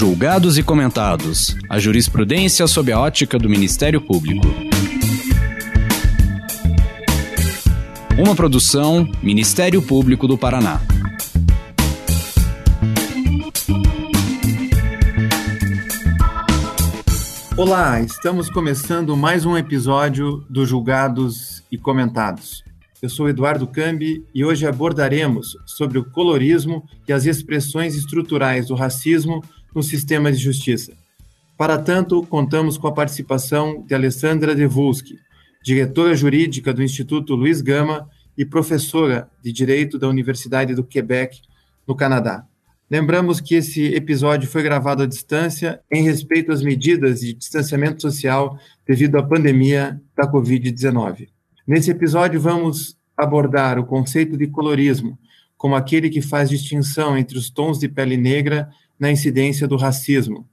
Julgados e comentados. A jurisprudência sob a ótica do Ministério Público. Uma produção Ministério Público do Paraná. Olá, estamos começando mais um episódio do Julgados e Comentados. Eu sou Eduardo Cambi e hoje abordaremos sobre o colorismo e as expressões estruturais do racismo no sistema de justiça. Para tanto, contamos com a participação de Alessandra Devulski, diretora jurídica do Instituto Luiz Gama e professora de Direito da Universidade do Quebec, no Canadá. Lembramos que esse episódio foi gravado à distância em respeito às medidas de distanciamento social devido à pandemia da Covid-19. Nesse episódio, vamos abordar o conceito de colorismo como aquele que faz distinção entre os tons de pele negra na incidência do racismo.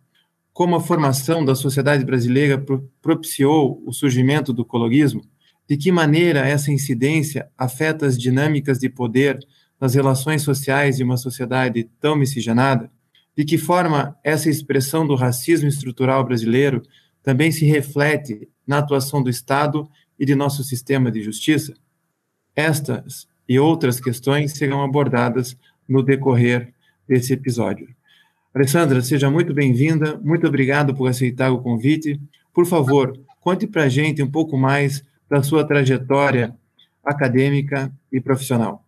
Como a formação da sociedade brasileira propiciou o surgimento do colorismo, de que maneira essa incidência afeta as dinâmicas de poder nas relações sociais de uma sociedade tão miscigenada? De que forma essa expressão do racismo estrutural brasileiro também se reflete na atuação do Estado e de nosso sistema de justiça? Estas e outras questões serão abordadas no decorrer desse episódio. Alessandra, seja muito bem-vinda, muito obrigado por aceitar o convite. Por favor, conte para a gente um pouco mais da sua trajetória acadêmica e profissional.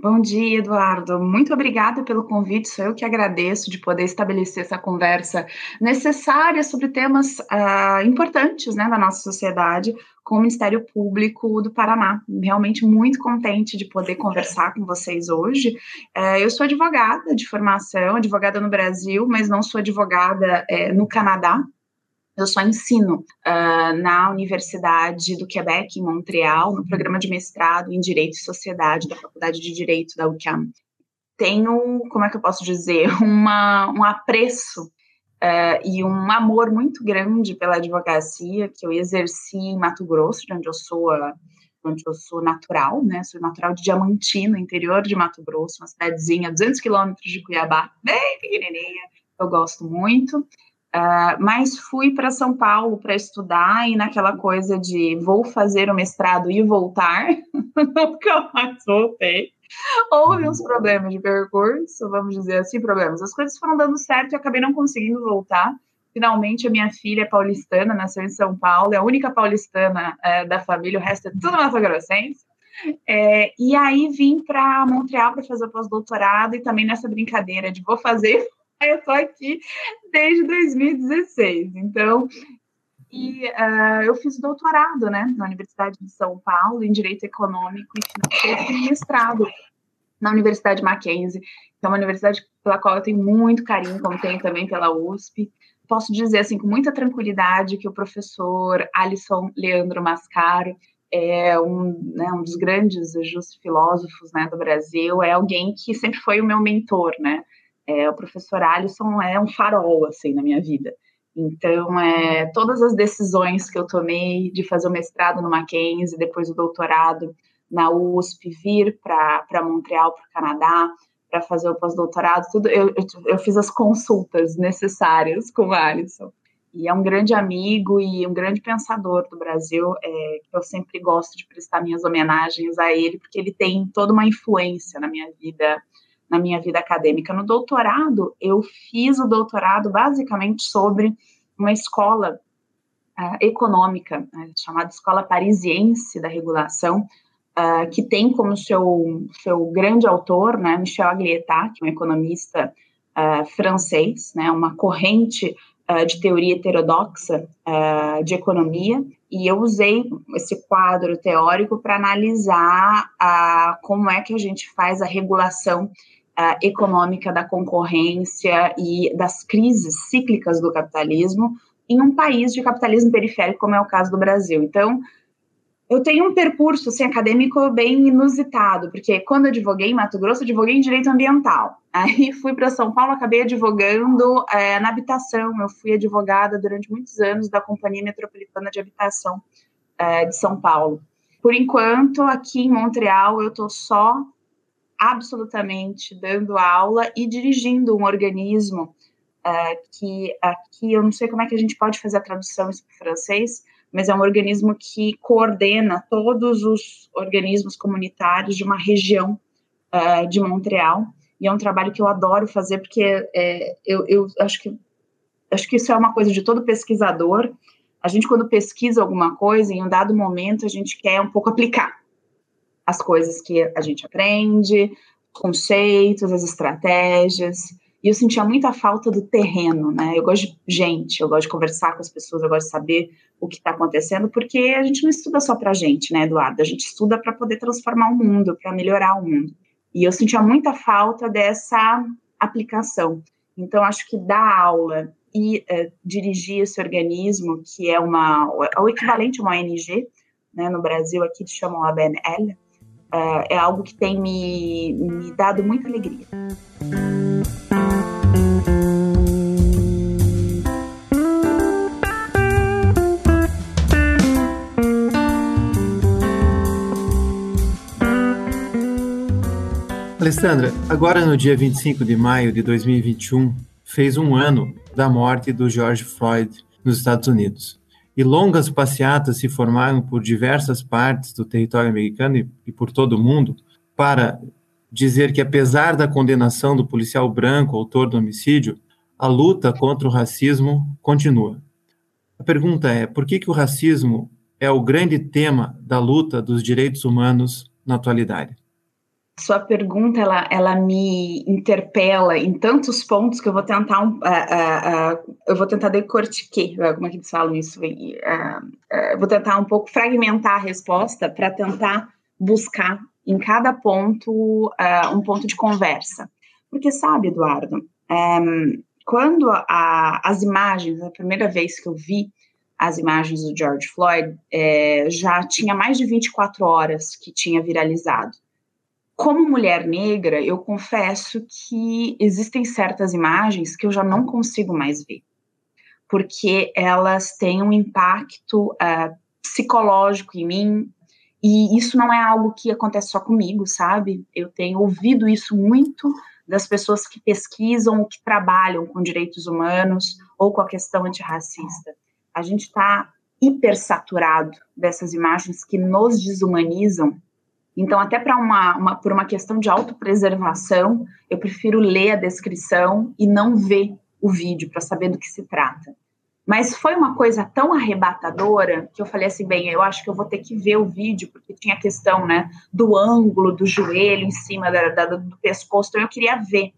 Bom dia, Eduardo. Muito obrigada pelo convite. Sou eu que agradeço de poder estabelecer essa conversa necessária sobre temas uh, importantes né, nossa sociedade com o Ministério Público do Paraná. Realmente muito contente de poder conversar com vocês hoje. Uh, eu sou advogada de formação, advogada no Brasil, mas não sou advogada uh, no Canadá. Eu só ensino uh, na Universidade do Quebec, em Montreal, no programa de mestrado em Direito e Sociedade da Faculdade de Direito da UQAM. Tenho, como é que eu posso dizer, uma, um apreço uh, e um amor muito grande pela advocacia que eu exerci em Mato Grosso, de onde eu sou a, onde eu sou natural, né? Sou natural de Diamantino, interior de Mato Grosso, uma cidadezinha a 200 quilômetros de Cuiabá, bem pequenininha. Eu gosto muito. Uh, mas fui para São Paulo para estudar e naquela coisa de vou fazer o mestrado e voltar, nunca mais voltei. Houve uns problemas de percurso, vamos dizer assim, problemas. As coisas foram dando certo e acabei não conseguindo voltar. Finalmente, a minha filha é paulistana, nasceu em São Paulo, é a única paulistana é, da família, o resto é tudo Mato Grossense. É, e aí vim para Montreal para fazer o pós-doutorado e também nessa brincadeira de vou fazer eu tô aqui desde 2016. Então, e uh, eu fiz doutorado, né, na Universidade de São Paulo, em Direito Econômico e Financeiro, e mestrado na Universidade Mackenzie, que é uma universidade pela qual eu tenho muito carinho, como tenho também pela USP. Posso dizer, assim, com muita tranquilidade, que o professor Alisson Leandro Mascaro é um, né, um dos grandes justos filósofos né, do Brasil, é alguém que sempre foi o meu mentor, né, é, o professor Alisson é um farol, assim, na minha vida. Então, é, todas as decisões que eu tomei de fazer o mestrado no Mackenzie, depois o doutorado na USP, vir para Montreal, para o Canadá, para fazer o pós-doutorado, tudo, eu, eu, eu, fiz as consultas necessárias com o Alisson. E é um grande amigo e um grande pensador do Brasil, é, eu sempre gosto de prestar minhas homenagens a ele, porque ele tem toda uma influência na minha vida na minha vida acadêmica. No doutorado, eu fiz o doutorado basicamente sobre uma escola uh, econômica, uh, chamada Escola Parisiense da Regulação, uh, que tem como seu, seu grande autor, né, Michel Aglietat, que é um economista francês, né, uma corrente de teoria heterodoxa de economia, e eu usei esse quadro teórico para analisar como é que a gente faz a regulação uh, econômica da concorrência e das crises cíclicas do capitalismo em um país de capitalismo periférico, como é o caso do Brasil. Então, eu tenho um percurso assim, acadêmico bem inusitado, porque quando eu advoguei em Mato Grosso, advoguei em direito ambiental. Aí fui para São Paulo, acabei advogando é, na habitação. Eu fui advogada durante muitos anos da Companhia Metropolitana de Habitação é, de São Paulo. Por enquanto, aqui em Montreal, eu estou só absolutamente dando aula e dirigindo um organismo uh, que aqui eu não sei como é que a gente pode fazer a tradução isso para francês, mas é um organismo que coordena todos os organismos comunitários de uma região uh, de Montreal. E é um trabalho que eu adoro fazer, porque é, eu, eu acho, que, acho que isso é uma coisa de todo pesquisador. A gente, quando pesquisa alguma coisa, em um dado momento, a gente quer um pouco aplicar as coisas que a gente aprende, conceitos, as estratégias. E eu sentia muita falta do terreno, né? Eu gosto de gente, eu gosto de conversar com as pessoas, eu gosto de saber o que está acontecendo, porque a gente não estuda só para a gente, né, Eduardo? A gente estuda para poder transformar o mundo, para melhorar o mundo. E eu sentia muita falta dessa aplicação. Então, acho que dar aula e é, dirigir esse organismo, que é uma, é o equivalente a uma ONG, né, no Brasil aqui eles chamam a BNL, é, é algo que tem me, me dado muita alegria. Alessandra, agora no dia 25 de maio de 2021, fez um ano da morte do George Floyd nos Estados Unidos. E longas passeatas se formaram por diversas partes do território americano e, e por todo o mundo para dizer que, apesar da condenação do policial branco, autor do homicídio, a luta contra o racismo continua. A pergunta é: por que, que o racismo é o grande tema da luta dos direitos humanos na atualidade? Sua pergunta ela, ela me interpela em tantos pontos que eu vou tentar um, uh, uh, uh, eu vou tentar decortiquar como é que eles falam isso vou tentar um pouco fragmentar a resposta para tentar buscar em cada ponto um ponto de conversa. Porque sabe Eduardo um, quando a, as imagens a primeira vez que eu vi as imagens do George Floyd é, já tinha mais de 24 horas que tinha viralizado como mulher negra, eu confesso que existem certas imagens que eu já não consigo mais ver, porque elas têm um impacto uh, psicológico em mim, e isso não é algo que acontece só comigo, sabe? Eu tenho ouvido isso muito das pessoas que pesquisam que trabalham com direitos humanos ou com a questão antirracista. A gente está hipersaturado dessas imagens que nos desumanizam então, até para uma, uma, por uma questão de autopreservação, eu prefiro ler a descrição e não ver o vídeo para saber do que se trata. Mas foi uma coisa tão arrebatadora que eu falei assim, bem, eu acho que eu vou ter que ver o vídeo, porque tinha a questão, né, do ângulo do joelho em cima da, da, do pescoço, então eu queria ver.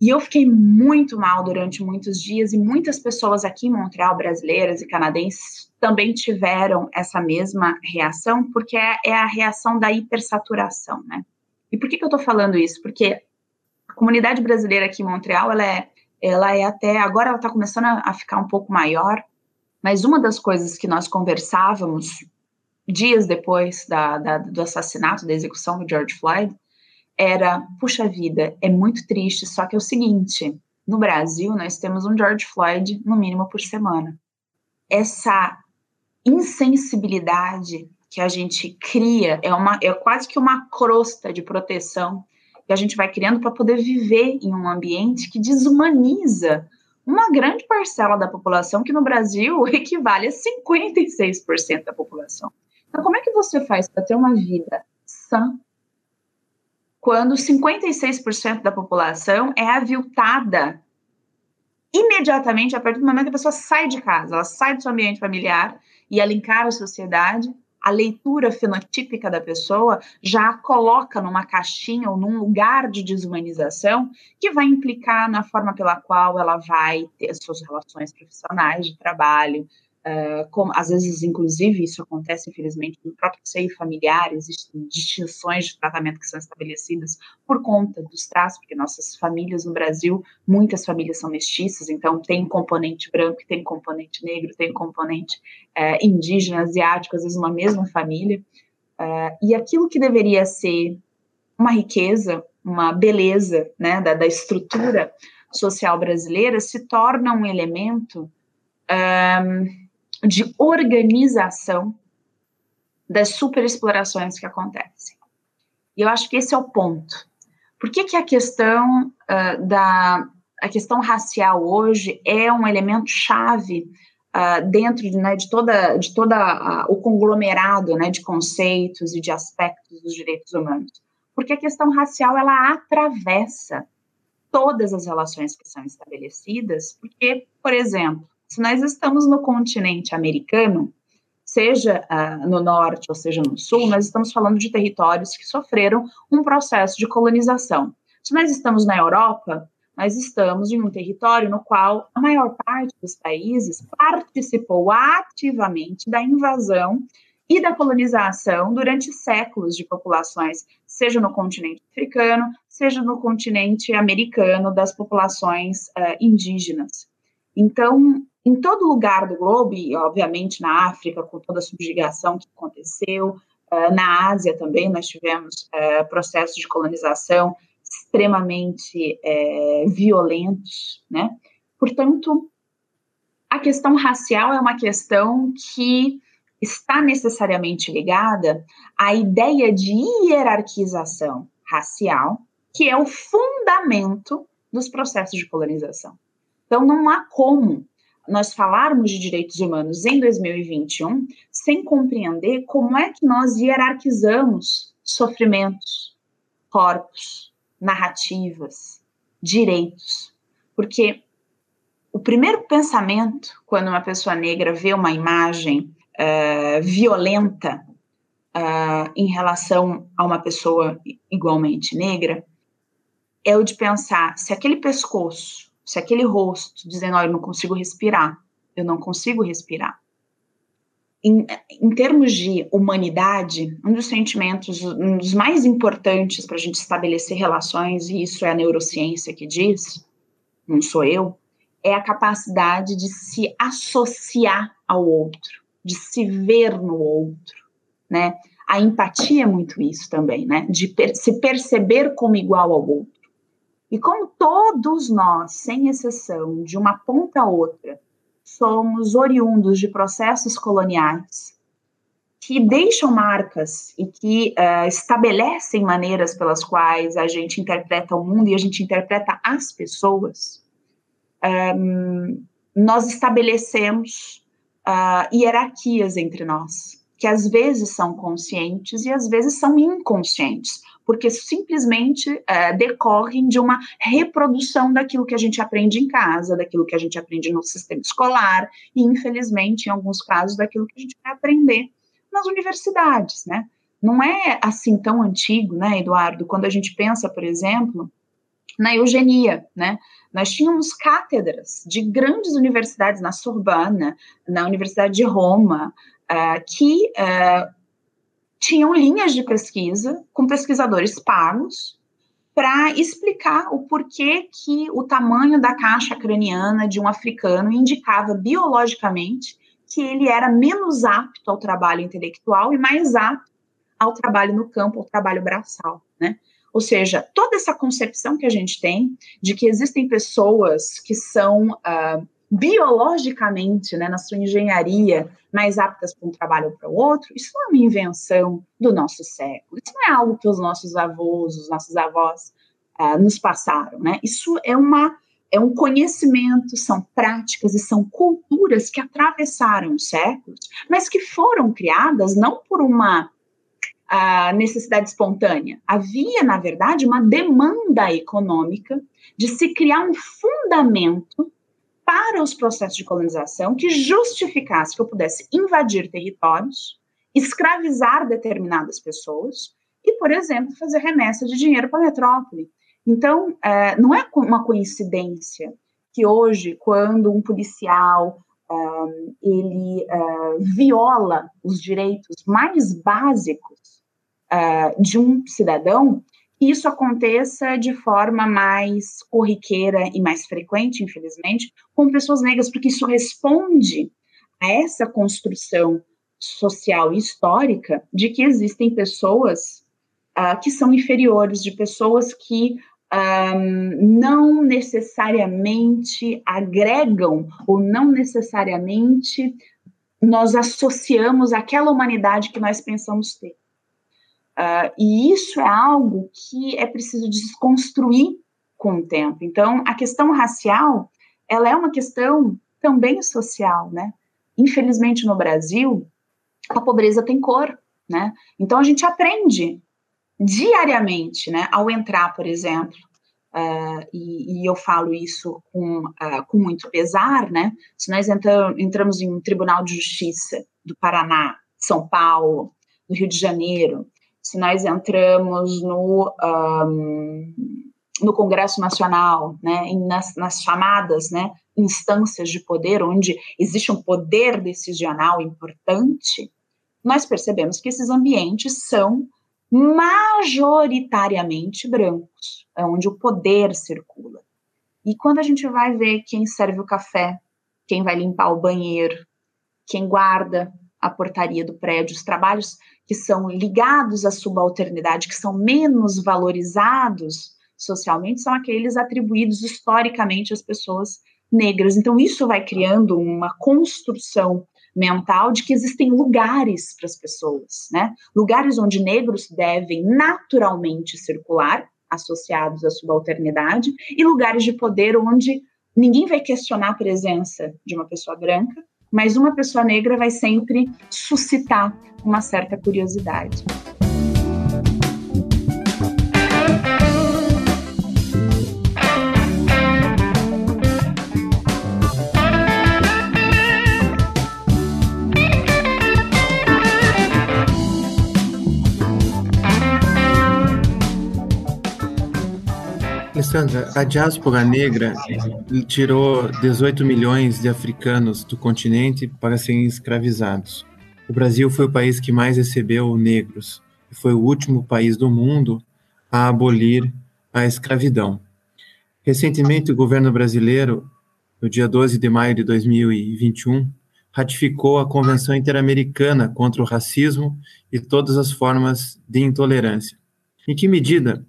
E eu fiquei muito mal durante muitos dias, e muitas pessoas aqui em Montreal, brasileiras e canadenses, também tiveram essa mesma reação, porque é, é a reação da hipersaturação, né? E por que, que eu estou falando isso? Porque a comunidade brasileira aqui em Montreal, ela é, ela é até, agora ela está começando a, ficar um pouco maior, mas uma das coisas que nós conversávamos dias depois da, da, do assassinato, da execução do George Floyd, era, puxa vida, é muito triste, só que é o seguinte, no Brasil nós temos um George Floyd no mínimo por semana. Essa insensibilidade que a gente cria é uma é quase que uma crosta de proteção que a gente vai criando para poder viver em um ambiente que desumaniza uma grande parcela da população que no Brasil equivale a 56% da população. Então, como é que você faz para ter uma vida sã, quando 56% da população é aviltada imediatamente a partir do momento que a pessoa sai de casa, ela sai do seu ambiente familiar e ela encara a sociedade, a leitura fenotípica da pessoa já a coloca numa caixinha ou num lugar de desumanização que vai implicar na forma pela qual ela vai ter as suas relações profissionais de trabalho, Uh, como, às vezes, inclusive, isso acontece, infelizmente, no próprio seio familiar, existem distinções de tratamento que são estabelecidas por conta dos traços, porque nossas famílias no Brasil, muitas famílias são mestiças, então tem componente branco, tem componente negro, tem componente uh, indígena, asiático, às vezes uma mesma família, uh, e aquilo que deveria ser uma riqueza, uma beleza né, da, da estrutura social brasileira se torna um elemento um, de organização das superexplorações que acontecem. E eu acho que esse é o ponto. Por que, que a questão uh, da, a questão racial hoje é um elemento chave uh, dentro de, né, de toda, de toda uh, o conglomerado né, de conceitos e de aspectos dos direitos humanos. Porque a questão racial ela atravessa todas as relações que são estabelecidas, porque, por exemplo, se nós estamos no continente americano, seja uh, no norte ou seja no sul, nós estamos falando de territórios que sofreram um processo de colonização. Se nós estamos na Europa, nós estamos em um território no qual a maior parte dos países participou ativamente da invasão e da colonização durante séculos de populações, seja no continente africano, seja no continente americano, das populações uh, indígenas. Então, em todo lugar do globo, e obviamente na África, com toda a subjugação que aconteceu, uh, na Ásia também, nós tivemos uh, processos de colonização extremamente é, violentos, né? Portanto, a questão racial é uma questão que está necessariamente ligada à ideia de hierarquização racial, que é o fundamento dos processos de colonização. Então, não há como nós falarmos de direitos humanos em 2021 sem compreender como é que nós hierarquizamos sofrimentos, corpos, narrativas, direitos. Porque o primeiro pensamento, quando uma pessoa negra vê uma imagem uh, violenta uh, em relação a uma pessoa igualmente negra, é o de pensar se aquele pescoço, se aquele rosto dizendo, oh, eu não consigo respirar, eu não consigo respirar, em, em, termos de humanidade, um dos sentimentos, um dos mais importantes para a gente estabelecer relações, e isso é a neurociência que diz, não sou eu, é a capacidade de se associar ao outro, de se ver no outro, né? A empatia é muito isso também, né? De per se perceber como igual ao outro. E como todos nós, sem exceção, de uma ponta a outra, somos oriundos de processos coloniais que deixam marcas e que uh, estabelecem maneiras pelas quais a gente interpreta o mundo e a gente interpreta as pessoas, um, nós estabelecemos uh, hierarquias entre nós, que às vezes são conscientes e às vezes são inconscientes porque simplesmente é, decorrem de uma reprodução daquilo que a gente aprende em casa, daquilo que a gente aprende no sistema escolar, e infelizmente, em alguns casos, daquilo que a gente vai aprender nas universidades, né? Não é assim tão antigo, né, Eduardo, quando a gente pensa, por exemplo, na eugenia, né? Nós tínhamos cátedras de grandes universidades na Sorbana, na Universidade de Roma, uh, que uh, tinham linhas de pesquisa com pesquisadores pagos para explicar o porquê que o tamanho da caixa craniana de um africano indicava biologicamente que ele era menos apto ao trabalho intelectual e mais apto ao trabalho no campo, ao trabalho braçal, né? Ou seja, toda essa concepção que a gente tem de que existem pessoas que são uh, biologicamente, né, na sua engenharia, mais aptas para um trabalho ou para o outro, isso não é uma invenção do nosso século. Isso não é algo que os nossos avós, os nossos avós uh, nos passaram, né? Isso é uma é um conhecimento, são práticas e são culturas que atravessaram os séculos, mas que foram criadas não por uma uh, necessidade espontânea. Havia, na verdade, uma demanda econômica de se criar um fundamento para os processos de colonização que justificasse que eu pudesse invadir territórios, escravizar determinadas pessoas e, por exemplo, fazer remessa de dinheiro para a metrópole. Então, é, não é uma coincidência que hoje, quando um policial um, ele uh, viola os direitos mais básicos uh, de um cidadão, isso aconteça de forma mais corriqueira e mais frequente, infelizmente, com pessoas negras, porque isso responde a essa construção social e histórica de que existem pessoas uh, que são inferiores, de pessoas que um, não necessariamente agregam ou não necessariamente nós associamos aquela humanidade que nós pensamos ter. Uh, e isso é algo que é preciso desconstruir com o tempo. Então, a questão racial, ela é uma questão também social, né? Infelizmente, no Brasil, a pobreza tem cor, né? Então, a gente aprende diariamente, né? Ao entrar, por exemplo, uh, e, e, eu falo isso com, uh, com muito pesar, né? Se nós entramos em um tribunal de justiça do Paraná, São Paulo, do Rio de Janeiro, se nós entramos no, um, no Congresso Nacional, né, nas, nas, chamadas né, instâncias de poder, onde existe um poder decisional importante, nós percebemos que esses ambientes são majoritariamente brancos, é onde o poder circula. E quando a gente vai ver quem serve o café, quem vai limpar o banheiro, quem guarda a portaria do prédio, os trabalhos que são ligados à subalternidade, que são menos valorizados socialmente, são aqueles atribuídos historicamente às pessoas negras. Então, isso vai criando uma construção mental de que existem lugares para as pessoas, né? Lugares onde negros devem naturalmente circular, associados à subalternidade, e lugares de poder onde ninguém vai questionar a presença de uma pessoa branca, mas uma pessoa negra vai sempre suscitar uma certa curiosidade. Alessandra, a diáspora negra tirou 18 milhões de africanos do continente para serem escravizados. O Brasil foi o país que mais recebeu negros e foi o último país do mundo a abolir a escravidão. Recentemente, o governo brasileiro, no dia 12 de maio de 2021, ratificou a Convenção Interamericana contra o Racismo e todas as formas de intolerância. Em que medida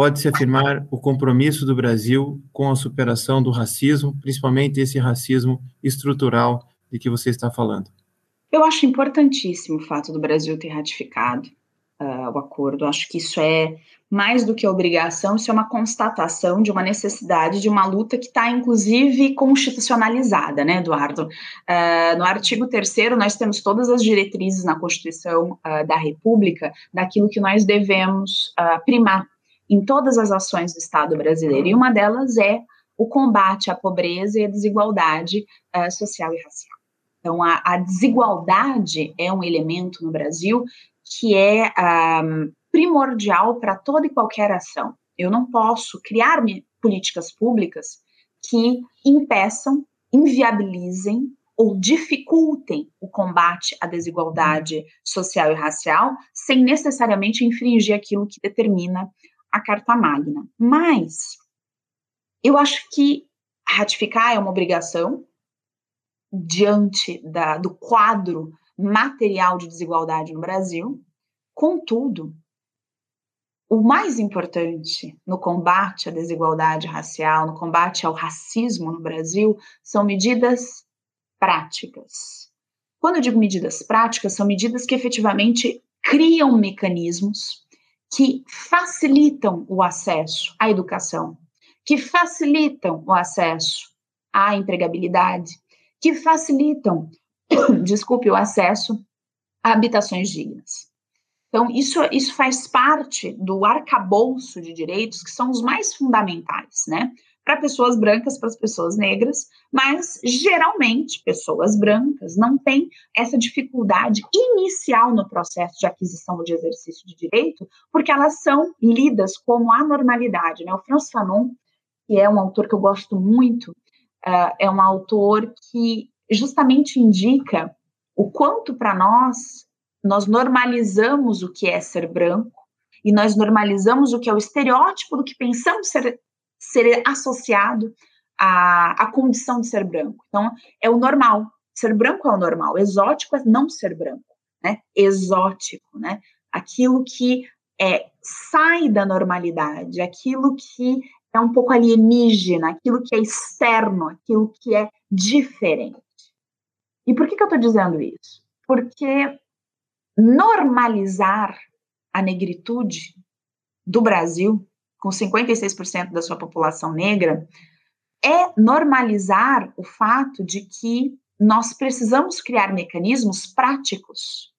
pode-se afirmar o compromisso do Brasil com a superação do racismo, principalmente esse racismo estrutural de que você está falando? Eu acho importantíssimo o fato do Brasil ter ratificado uh, o acordo. Acho que isso é mais do que obrigação, isso é uma constatação de uma necessidade de uma luta que está, inclusive, constitucionalizada, né, Eduardo? Uh, no artigo 3 nós temos todas as diretrizes na Constituição uh, da República daquilo que nós devemos primar em todas as ações do Estado brasileiro, e uma delas é o combate à pobreza e à desigualdade uh, social e racial. Então, a, a, desigualdade é um elemento no Brasil que é um, ah, primordial para toda e qualquer ação. Eu não posso criar políticas públicas que impeçam, inviabilizem ou dificultem o combate à desigualdade social e racial, sem necessariamente infringir aquilo que determina a Carta Magna. Mas eu acho que ratificar é uma obrigação diante da, do quadro material de desigualdade no Brasil. Contudo, o mais importante no combate à desigualdade racial, no combate ao racismo no Brasil, são medidas práticas. Quando eu digo medidas práticas, são medidas que efetivamente criam mecanismos que facilitam o acesso à educação, que facilitam o acesso à empregabilidade, que facilitam, desculpe, o acesso a habitações dignas. Então, isso, isso faz parte do arcabouço de direitos que são os mais fundamentais, né? Para pessoas brancas, para as pessoas negras, mas geralmente pessoas brancas não têm essa dificuldade inicial no processo de aquisição de exercício de direito, porque elas são lidas como anormalidade. Né? O Franz Fanon, que é um autor que eu gosto muito, uh, é um autor que justamente indica o quanto para nós nós normalizamos o que é ser branco e nós normalizamos o que é o estereótipo do que pensamos ser ser associado à, à condição de ser branco. Então, é o normal. Ser branco é o normal. Exótico é não ser branco, né? Exótico, né? Aquilo que é, sai da normalidade, aquilo que é um pouco alienígena, aquilo que é externo, aquilo que é diferente. E por que, que eu estou dizendo isso? Porque normalizar a negritude do Brasil com 56% da sua população negra, é normalizar o fato de que nós precisamos criar mecanismos práticos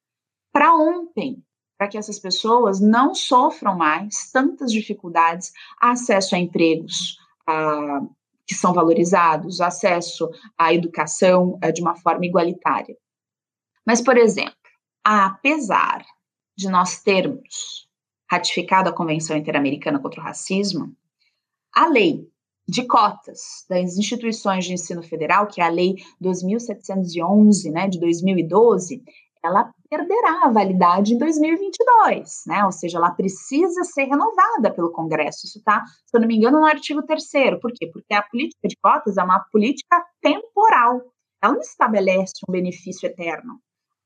para ontem, para que essas pessoas não sofram mais tantas dificuldades, acesso a empregos a, que são valorizados, acesso à educação a, de uma forma igualitária. Mas, por exemplo, apesar de nós termos ratificado a Convenção Interamericana contra o Racismo, a lei de cotas das instituições de ensino federal, que é a Lei 2.711, né, de 2012, ela perderá a validade em 2022, né? Ou seja, ela precisa ser renovada pelo Congresso. Isso está, se eu não me engano, no artigo 3 Por quê? Porque a política de cotas é uma política temporal. Ela não estabelece um benefício eterno.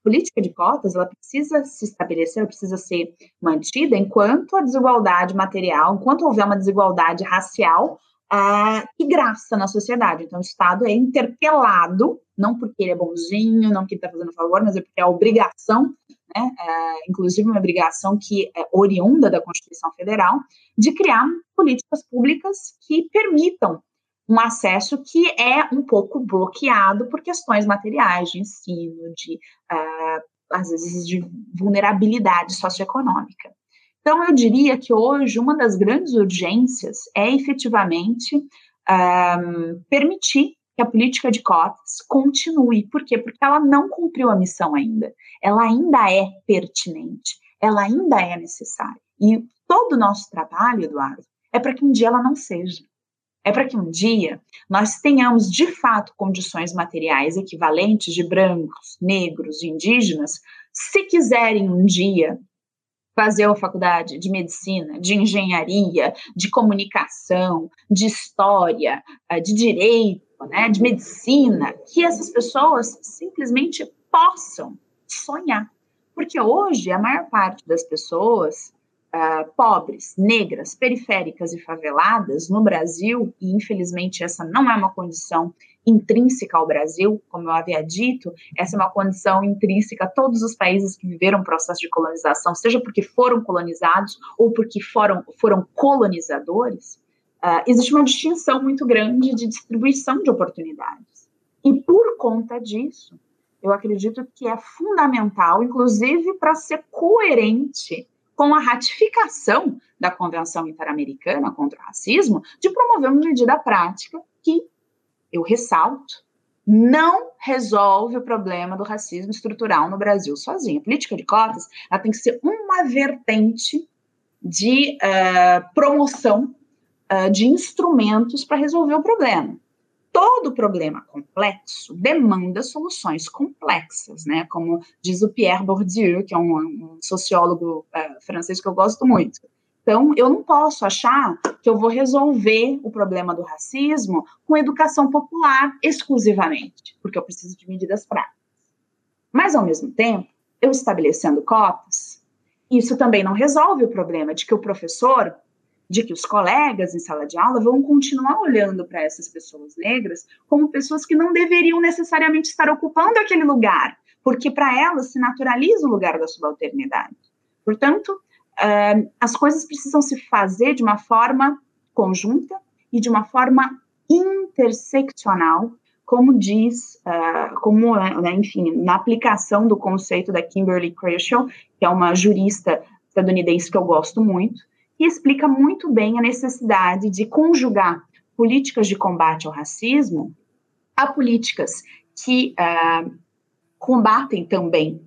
Política de cotas, ela precisa se estabelecer, ela precisa ser mantida enquanto a desigualdade material, enquanto houver uma desigualdade racial uh, e graça na sociedade. Então, o Estado é interpelado, não porque ele é bonzinho, não porque está fazendo favor, mas é porque é a obrigação, né, uh, inclusive uma obrigação que é oriunda da Constituição Federal, de criar políticas públicas que permitam um acesso que é um pouco bloqueado por questões materiais de ensino, de uh, às vezes de vulnerabilidade socioeconômica. Então, eu diria que hoje uma das grandes urgências é efetivamente um, permitir que a política de cotas continue. Por quê? Porque ela não cumpriu a missão ainda. Ela ainda é pertinente, ela ainda é necessária. E todo o nosso trabalho, Eduardo, é para que um dia ela não seja. É para que um dia nós tenhamos, de fato, condições materiais equivalentes de brancos, negros, indígenas, se quiserem um dia fazer a faculdade de medicina, de engenharia, de comunicação, de história, eh, de direito, né, de medicina, que essas pessoas simplesmente possam sonhar. Porque hoje a maior parte das pessoas uh, pobres, negras, periféricas e faveladas no Brasil, e infelizmente essa não é uma condição intrínseca ao Brasil, como eu havia dito, essa é uma condição intrínseca a todos os países que viveram processo de colonização, seja porque foram colonizados ou porque foram, foram colonizadores, uh, existe uma distinção muito grande de distribuição de oportunidades. E por conta disso, eu acredito que é fundamental, inclusive para ser coerente com a ratificação da Convenção Interamericana contra o Racismo, de promover uma medida prática que eu ressalto, não resolve o problema do racismo estrutural no Brasil sozinha. A política de cotas ela tem que ser uma vertente de uh, promoção uh, de instrumentos para resolver o problema. Todo problema complexo demanda soluções complexas, né? Como diz o Pierre Bourdieu, que é um, um sociólogo uh, francês que eu gosto muito. Então, eu não posso achar que eu vou resolver o problema do racismo com educação popular exclusivamente, porque eu preciso de medidas práticas. Mas, ao mesmo tempo, eu estabelecendo cotas, isso também não resolve o problema de que o professor, de que os colegas em sala de aula vão continuar olhando para essas pessoas negras como pessoas que não deveriam necessariamente estar ocupando aquele lugar, porque para elas se naturaliza o lugar da subalternidade. Portanto, uh, as coisas precisam se fazer de uma forma conjunta e de uma forma interseccional, como diz, uh, como, né, enfim, na aplicação do conceito da Kimberly Crenshaw, que é uma jurista estadunidense que eu gosto muito, que explica muito bem a necessidade de conjugar políticas de combate ao racismo a políticas que uh, combatem também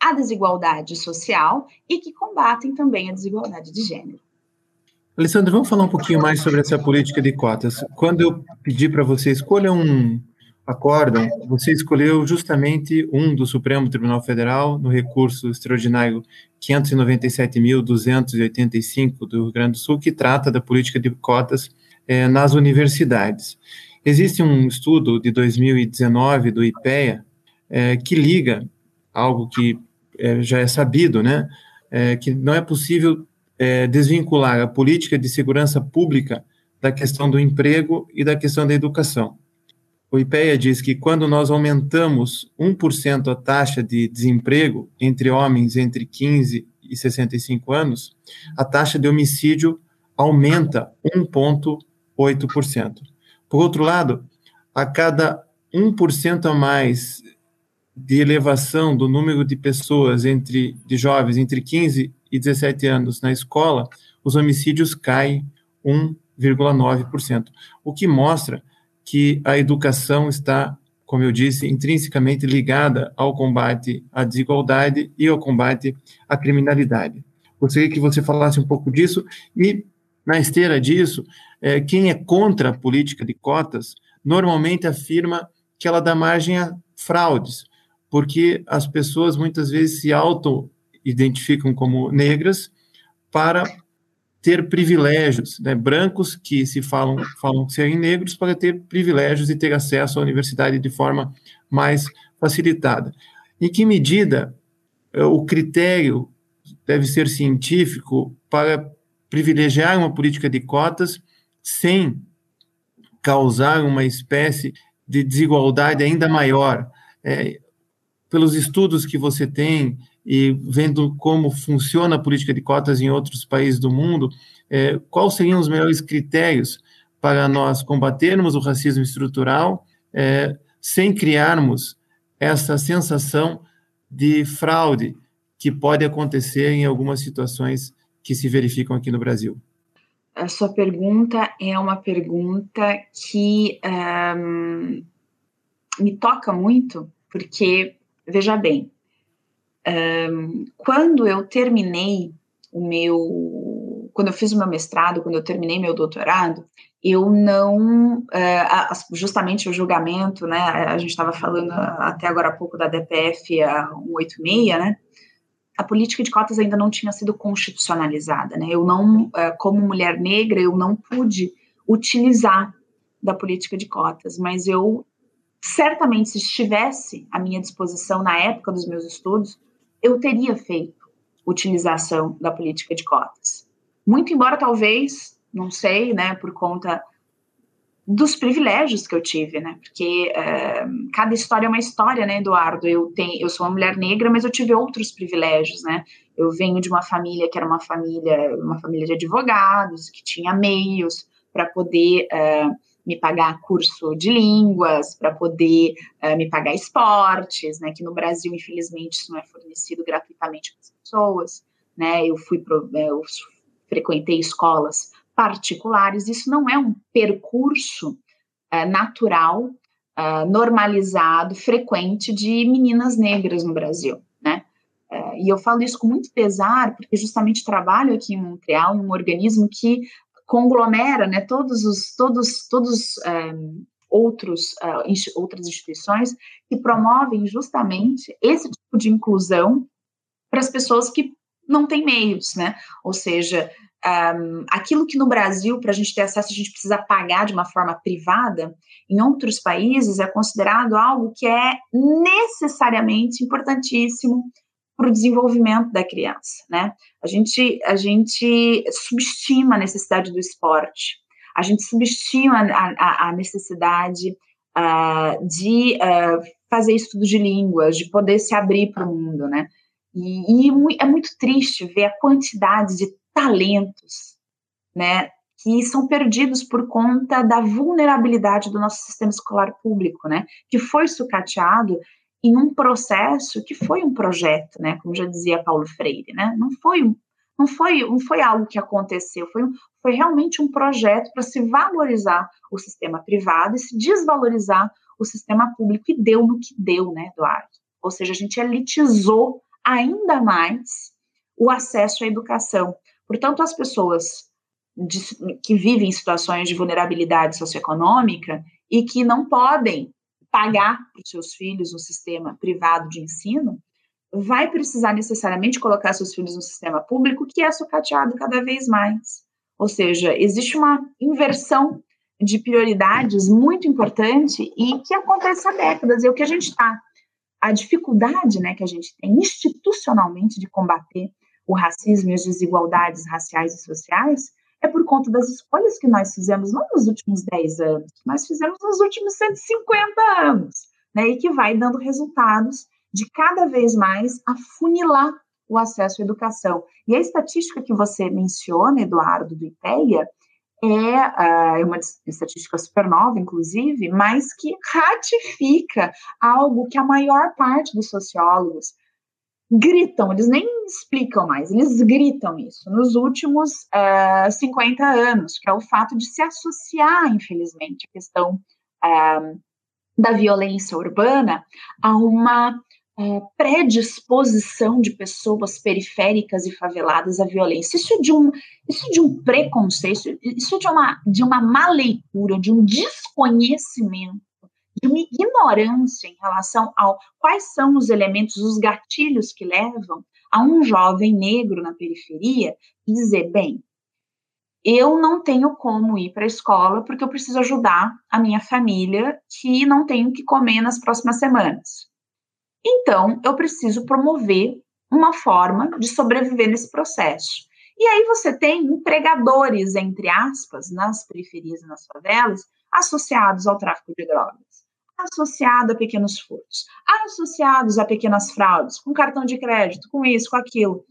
a desigualdade social e que combatem também a desigualdade de gênero. Alessandro, vamos falar um pouquinho mais sobre essa política de cotas. Quando eu pedi para você escolha um acórdão, você escolheu justamente um do Supremo Tribunal Federal no recurso extraordinário 597.285 do Rio Grande do Sul, que trata da política de cotas eh, nas universidades. Existe um estudo de 2019 do IPEA eh, que liga algo que é, já é sabido, né, que não é possível desvincular a política de segurança pública da questão do emprego e da questão da educação. O IPEA diz que quando nós aumentamos 1% a taxa de desemprego entre homens entre 15 e 65 anos, a taxa de homicídio aumenta 1,8%. Por outro lado, a cada 1% a mais de elevação do número de pessoas entre de jovens entre 15 e 17 anos na escola, os homicídios caem 1,9%, o que mostra que a educação está, como eu disse, intrinsecamente ligada ao combate à desigualdade e ao combate à criminalidade. Gostaria que você falasse um pouco disso e, na esteira disso, é, quem é contra a política de cotas normalmente afirma que ela dá margem a fraudes, porque as pessoas muitas vezes se auto-identificam como negras para ter privilégios, né? brancos que se falam, falam serem negros para ter privilégios e ter acesso à universidade de forma mais facilitada. Em que medida eh, o critério deve ser científico para privilegiar uma política de cotas sem causar uma espécie de desigualdade ainda maior? É, pelos estudos que você tem e vendo como funciona a política de cotas em outros países do mundo, é, quais seriam os melhores critérios para nós combatermos o racismo estrutural é, sem criarmos essa sensação de fraude que pode acontecer em algumas situações que se verificam aqui no Brasil? A sua pergunta é uma pergunta que um, me toca muito, porque, veja bem, quando eu terminei o meu. Quando eu fiz o meu mestrado, quando eu terminei meu doutorado, eu não. Uh, justamente o julgamento, né? A gente estava falando até agora há pouco da DPF a 186, né? A política de cotas ainda não tinha sido constitucionalizada, né? Eu não, uh, como mulher negra, eu não pude utilizar da política de cotas, mas eu certamente, se estivesse à minha disposição na época dos meus estudos, eu teria feito utilização da política de cotas. Muito embora talvez, não sei, né, por conta dos privilégios que eu tive, né? Porque é, cada história é uma história, né, Eduardo? Eu tenho, eu sou uma mulher negra, mas eu tive outros privilégios, né? Eu venho de uma família que era uma família, uma família de advogados, que tinha meios para poder é, me pagar curso de línguas, para poder uh, me pagar esportes, né? Que no Brasil, infelizmente, isso não é fornecido gratuitamente para as pessoas, né? Eu fui pro, eh, eu frequentei escolas particulares. Isso não é um percurso uh, natural, uh, normalizado, frequente de meninas negras no Brasil, né? e eu falo isso com muito pesar, porque justamente trabalho aqui em Montreal, em um organismo que conglomera né, todos os todos todos eh, outros uh, outras instituições que promovem justamente esse tipo de inclusão para as pessoas que não têm meios, né? Ou seja, um, aquilo que no Brasil, para a gente ter acesso, a gente precisa pagar de uma forma privada, em outros países é considerado algo que é necessariamente importantíssimo para o desenvolvimento da criança, né? A gente, a gente subestima a necessidade do esporte, a gente subestima a, a, a necessidade uh, de uh, fazer estudo de línguas, de poder se abrir para o mundo, né? E, e, é muito triste ver a quantidade de talentos, né? Que são perdidos por conta da vulnerabilidade do nosso sistema escolar público, né? Que foi sucateado em um processo que foi um projeto, né? Como já dizia Paulo Freire, né? Não foi não foi, não foi algo que aconteceu, foi, foi realmente um projeto para se valorizar o sistema privado e se desvalorizar o sistema público, e deu no que deu, né, Eduardo? Ou seja, a gente elitizou ainda mais o acesso à educação. Portanto, as pessoas de, que vivem em situações de vulnerabilidade socioeconômica e que não podem pagar para os seus filhos um sistema privado de ensino, vai precisar necessariamente colocar seus filhos no sistema público, que é sucateado cada vez mais. Ou seja, existe uma inversão de prioridades muito importante e que acontece há décadas. E o que a gente está, a dificuldade né, que a gente tem institucionalmente de combater o racismo e as desigualdades raciais e sociais é por conta das escolhas que nós fizemos, não nos últimos 10 anos, mas fizemos nos últimos 150 anos, né, e que vai dando resultados de cada vez mais afunilar o acesso à educação. E a estatística que você menciona, Eduardo, do IPEA, é, é uma estatística super nova, inclusive, mas que ratifica algo que a maior parte dos sociólogos gritam, eles nem explicam mais, eles gritam isso nos últimos uh, é, 50 anos, que é o fato de se associar, infelizmente, a questão uh, da violência urbana a uma é, predisposição de pessoas periféricas e faveladas à violência. Isso de um, isso de um preconceito, isso de uma, de uma má leitura, de um desconhecimento, de uma ignorância em relação ao quais são os elementos, os gatilhos que levam a um jovem negro na periferia dizer, bem, eu não tenho como ir para a escola porque eu preciso ajudar a minha família que não tenho que comer nas próximas semanas. Então, eu preciso promover uma forma de sobreviver nesse processo. E aí você tem empregadores, entre aspas, nas periferias e nas favelas, associados ao tráfico de drogas, associados a pequenos furtos, associados a pequenas fraudes, com cartão de crédito, com isso, com aquilo.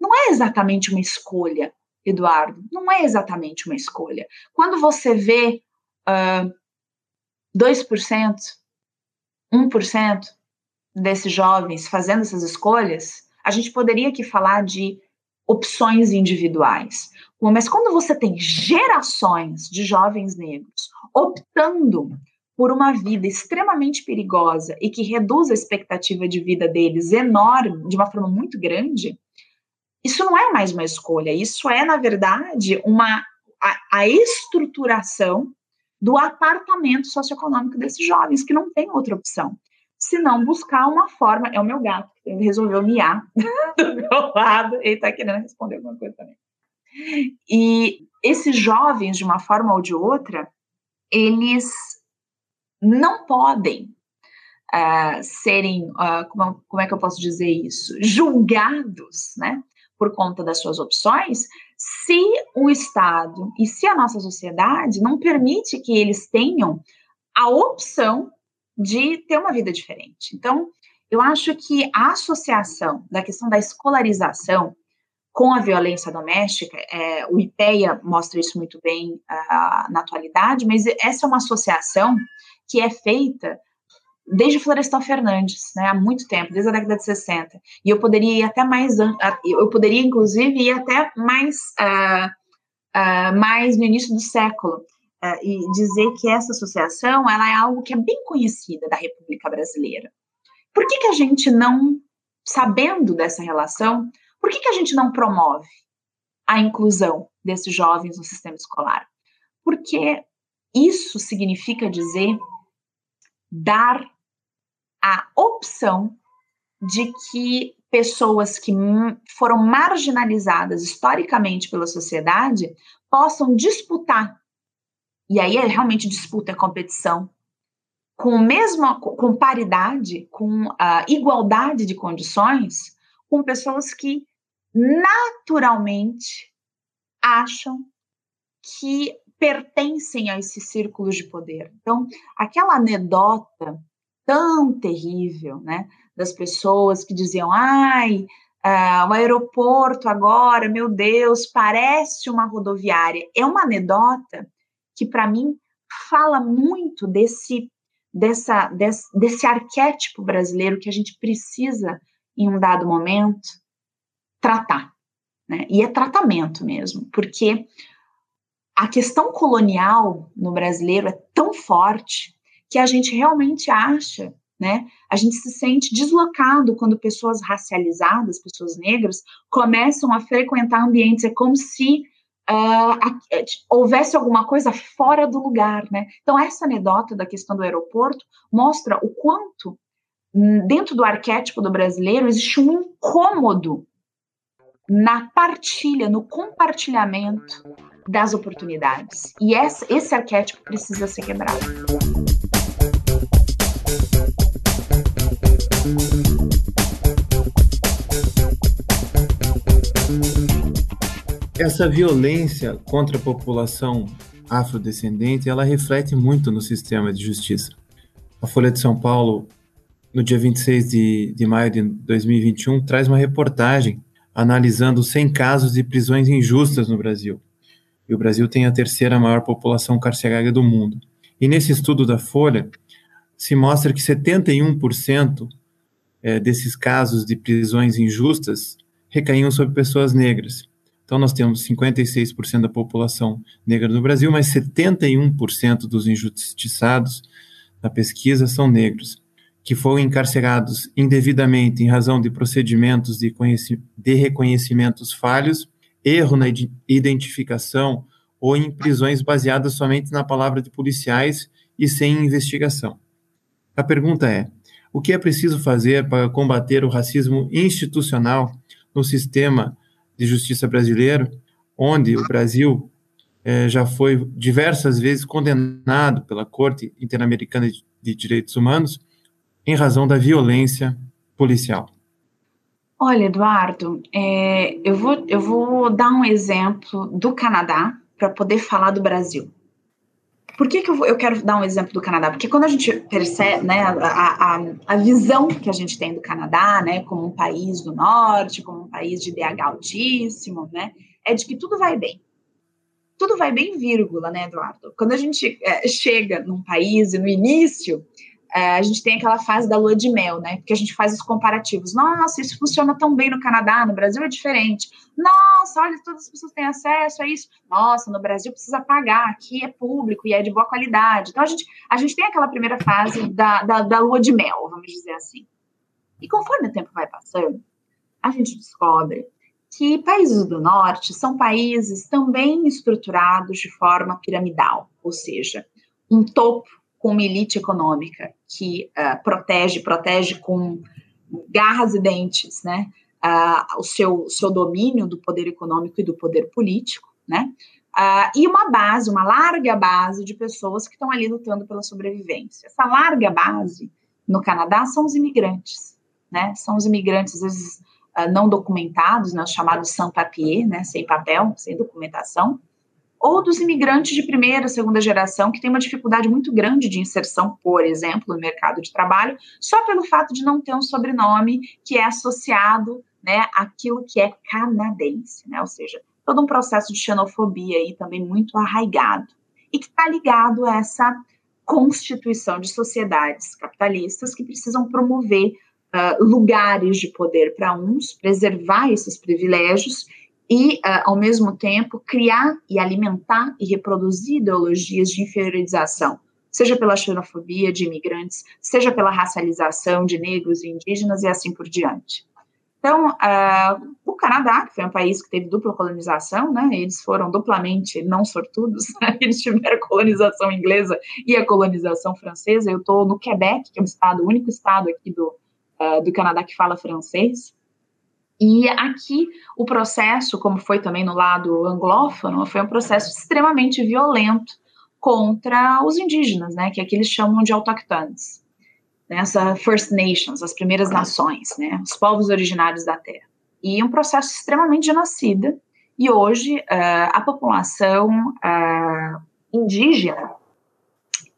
Não é exatamente uma escolha, Eduardo, não é exatamente uma escolha. Quando você vê uh, 2%, 1%, desses jovens fazendo essas escolhas, a gente poderia aqui falar de opções individuais. Mas quando você tem gerações de jovens negros optando por uma vida extremamente perigosa e que reduz a expectativa de vida deles enorme, de uma forma muito grande, isso não é mais uma escolha, isso é, na verdade, uma a, a estruturação do apartamento socioeconômico desses jovens, que não tem outra opção se não buscar uma forma. É o meu gato, ele resolveu miar do meu lado, ele está querendo responder alguma coisa também. E esses jovens, de uma forma ou de outra, eles não podem uh, serem, uh, como, como é que eu posso dizer isso? Julgados, né? Por conta das suas opções, se o Estado e se a nossa sociedade não permite que eles tenham a opção de ter uma vida diferente. Então, eu acho que a associação da questão da escolarização com a violência doméstica, é, o IPEA mostra isso muito bem uh, na atualidade, mas essa é uma associação que é feita desde Florestal Fernandes, né, há muito tempo, desde a década de 60. E eu poderia ir até mais, eu poderia inclusive ir até mais, uh, uh, mais no início do século, uh, e dizer que essa associação ela é algo que é bem conhecida da República Brasileira. Por que, que a gente não, sabendo dessa relação, por que, que a gente não promove a inclusão desses jovens no sistema escolar? Porque isso significa dizer dar a opção de que pessoas que foram marginalizadas historicamente pela sociedade possam disputar. E aí é realmente disputa, é competição, com mesma com paridade, com uh, igualdade de condições, com pessoas que naturalmente acham que pertencem a esses círculos de poder. Então, aquela anedota tão terrível, né, das pessoas que diziam, ai, uh, o aeroporto agora, meu Deus, parece uma rodoviária. É uma anedota que para mim fala muito desse dessa desse, desse arquétipo brasileiro que a gente precisa em um dado momento tratar, né? E é tratamento mesmo, porque a questão colonial no brasileiro é tão forte que a gente realmente acha, né? A gente se sente deslocado quando pessoas racializadas, pessoas negras, começam a frequentar ambientes. É como se uh, houvesse alguma coisa fora do lugar, né? Então, essa anedota da questão do aeroporto mostra o quanto, hum, dentro do arquétipo do brasileiro, existe um incômodo na partilha, no compartilhamento das oportunidades. E esse, arquétipo precisa ser quebrado. Essa violência contra a população afrodescendente, ela reflete muito no sistema de justiça. A Folha de São Paulo no dia 26 de, de maio de 2021, traz uma reportagem analisando 100 casos de prisões injustas no Brasil. E o Brasil tem a terceira maior população carcerária do mundo. E nesse estudo da Folha, se mostra que 71% é, desses casos de prisões injustas recaíam sobre pessoas negras. Então, nós temos 56% da população negra no Brasil, mas 71% dos injustiçados na pesquisa são negros que foram encarcerados indevidamente em razão de procedimentos de, de reconhecimentos falhos, erro na identificação ou em prisões baseadas somente na palavra de policiais e sem investigação. A pergunta é: o que é preciso fazer para combater o racismo institucional no sistema de justiça brasileiro, onde o Brasil eh, já foi diversas vezes condenado pela Corte Interamericana de Direitos Humanos em razão da violência policial? Olha, Eduardo, é, eu, vou, eu vou dar um exemplo do Canadá para poder falar do Brasil. Por que, que eu, eu, quero dar um exemplo do Canadá? Porque quando a gente percebe né, a, a, a, visão que a gente tem do Canadá, né, como um país do norte, como um país de DH altíssimo, né, é de que tudo vai bem. Tudo vai bem, vírgula, né, Eduardo? Quando a gente é, chega num país e no início, é, a gente tem aquela fase da lua de mel, né? Porque a gente faz os comparativos. Nossa, isso funciona tão bem no Canadá, no Brasil é diferente. Nossa, olha, todas as pessoas têm acesso a isso. Nossa, no Brasil precisa pagar, aqui é público e é de boa qualidade. Então a gente, a gente tem aquela primeira fase da, da, da lua de mel, vamos dizer assim. E conforme o tempo vai passando, a gente descobre que países do norte são países também estruturados de forma piramidal, ou seja, um topo com uma elite econômica que uh, protege, protege com garras e dentes, né, uh, o seu, seu domínio do poder econômico e do poder político, né, uh, e uma base, uma larga base de pessoas que estão ali lutando pela sobrevivência. Essa larga base no Canadá são os imigrantes, né, são os imigrantes, às vezes, não documentados, né, chamados sans-papier, né, sem papel, sem documentação, ou dos imigrantes de primeira, segunda geração, que têm uma dificuldade muito grande de inserção, por exemplo, no mercado de trabalho, só pelo fato de não ter um sobrenome que é associado né, àquilo que é canadense, né, ou seja, todo um processo de xenofobia aí também muito arraigado, e que está ligado a essa constituição de sociedades capitalistas que precisam promover uh, lugares de poder para uns, preservar esses privilégios e, uh, ao mesmo tempo, criar e alimentar e reproduzir ideologias de inferiorização, seja pela xenofobia de imigrantes, seja pela racialização de negros e indígenas e assim por diante. Então, uh, o Canadá, que foi um país que teve dupla colonização, né, eles foram duplamente não sortudos, né, eles tiveram a colonização inglesa e a colonização francesa. Eu estou no Quebec, que é um estado, o único estado aqui do, uh, do Canadá que fala francês. E aqui o processo, como foi também no lado anglófono, foi um processo extremamente violento contra os indígenas, né, que aqui eles chamam de autoctones, né, First Nations, as primeiras nações, né, os povos originários da terra. E um processo extremamente genocida. E hoje uh, a população uh, indígena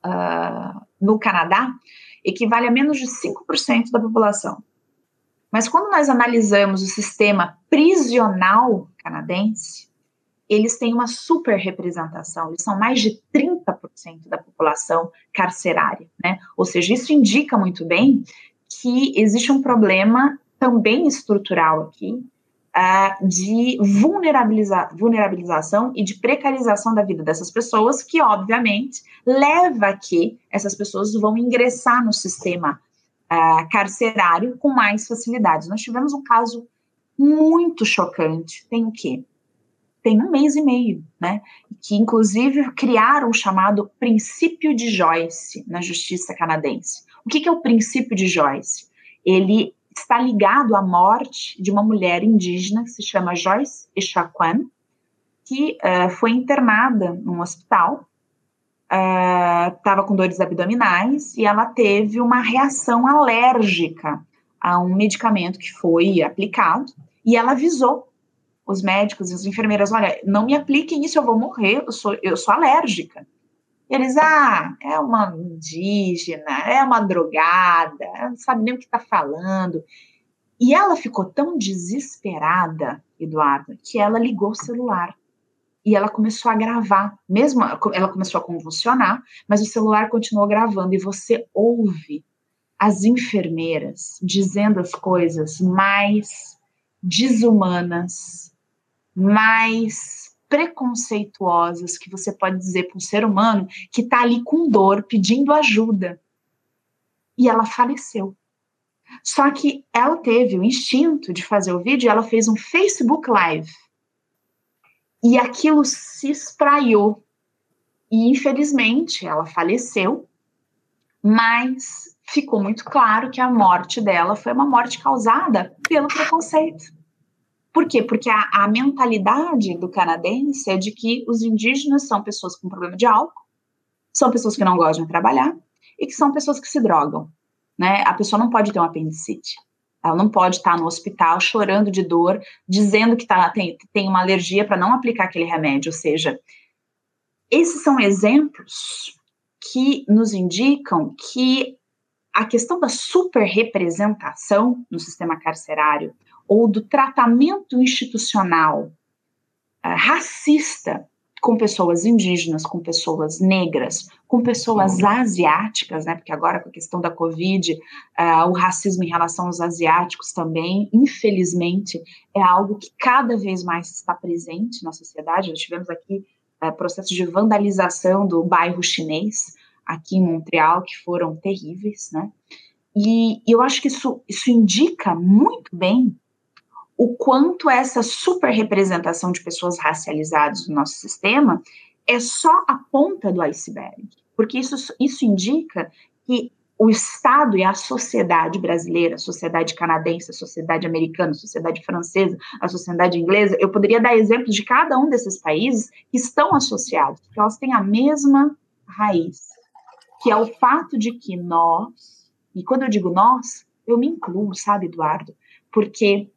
uh, no Canadá equivale a menos de 5% da população. Mas quando nós analisamos o sistema prisional canadense, eles têm uma super representação, eles são mais de 30% da população carcerária, né? Ou seja, isso indica muito bem que existe um problema também estrutural aqui uh, de vulnerabiliza vulnerabilização e de precarização da vida dessas pessoas, que obviamente leva a que essas pessoas vão ingressar no sistema uh, carcerário com mais facilidades. Nós tivemos um caso muito chocante. Tem o quê? Tem um mês e meio, né? Que inclusive criaram o chamado princípio de Joyce na justiça canadense. O que, que é o princípio de Joyce? Ele está ligado à morte de uma mulher indígena que se chama Joyce Echaquan, que uh, foi internada num hospital estava uh, com dores abdominais e ela teve uma reação alérgica a um medicamento que foi aplicado e ela avisou os médicos e as enfermeiras, olha, não me apliquem isso, eu vou morrer, eu sou, eu sou alérgica. Eles, ah, é uma indígena, é uma drogada, não sabe nem o que está falando. E ela ficou tão desesperada, Eduardo, que ela ligou o celular e ela começou a gravar. Mesmo ela começou a convulsionar, mas o celular continuou gravando e você ouve as enfermeiras dizendo as coisas mais desumanas, mais preconceituosas que você pode dizer para um ser humano que está ali com dor, pedindo ajuda. E ela faleceu. Só que ela teve o instinto de fazer o vídeo, ela fez um Facebook Live. E aquilo se espraiou. E infelizmente ela faleceu, mas ficou muito claro que a morte dela foi uma morte causada pelo preconceito. Por quê? Porque a, a mentalidade do canadense é de que os indígenas são pessoas com problema de álcool, são pessoas que não gostam de trabalhar e que são pessoas que se drogam né? A pessoa não pode ter um apendicite. Ela não pode estar no hospital chorando de dor, dizendo que tá, tem, tem uma alergia para não aplicar aquele remédio. Ou seja, esses são exemplos que nos indicam que a questão da superrepresentação no sistema carcerário ou do tratamento institucional uh, racista com pessoas indígenas, com pessoas negras, com pessoas asiáticas, né? Porque agora com a questão da Covid, uh, o racismo em relação aos asiáticos também, infelizmente, é algo que cada vez mais está presente na sociedade. Nós tivemos aqui uh, processos de vandalização do bairro chinês aqui em Montreal que foram terríveis, né? E, e eu acho que isso, isso indica muito bem o quanto essa superrepresentação de pessoas racializadas no nosso sistema é só a ponta do iceberg, porque isso, isso indica que o Estado e a sociedade brasileira, a sociedade canadense, a sociedade americana, a sociedade francesa, a sociedade inglesa, eu poderia dar exemplos de cada um desses países que estão associados, porque elas têm a mesma raiz, que é o fato de que nós, e quando eu digo nós, eu me incluo, sabe, Eduardo? Porque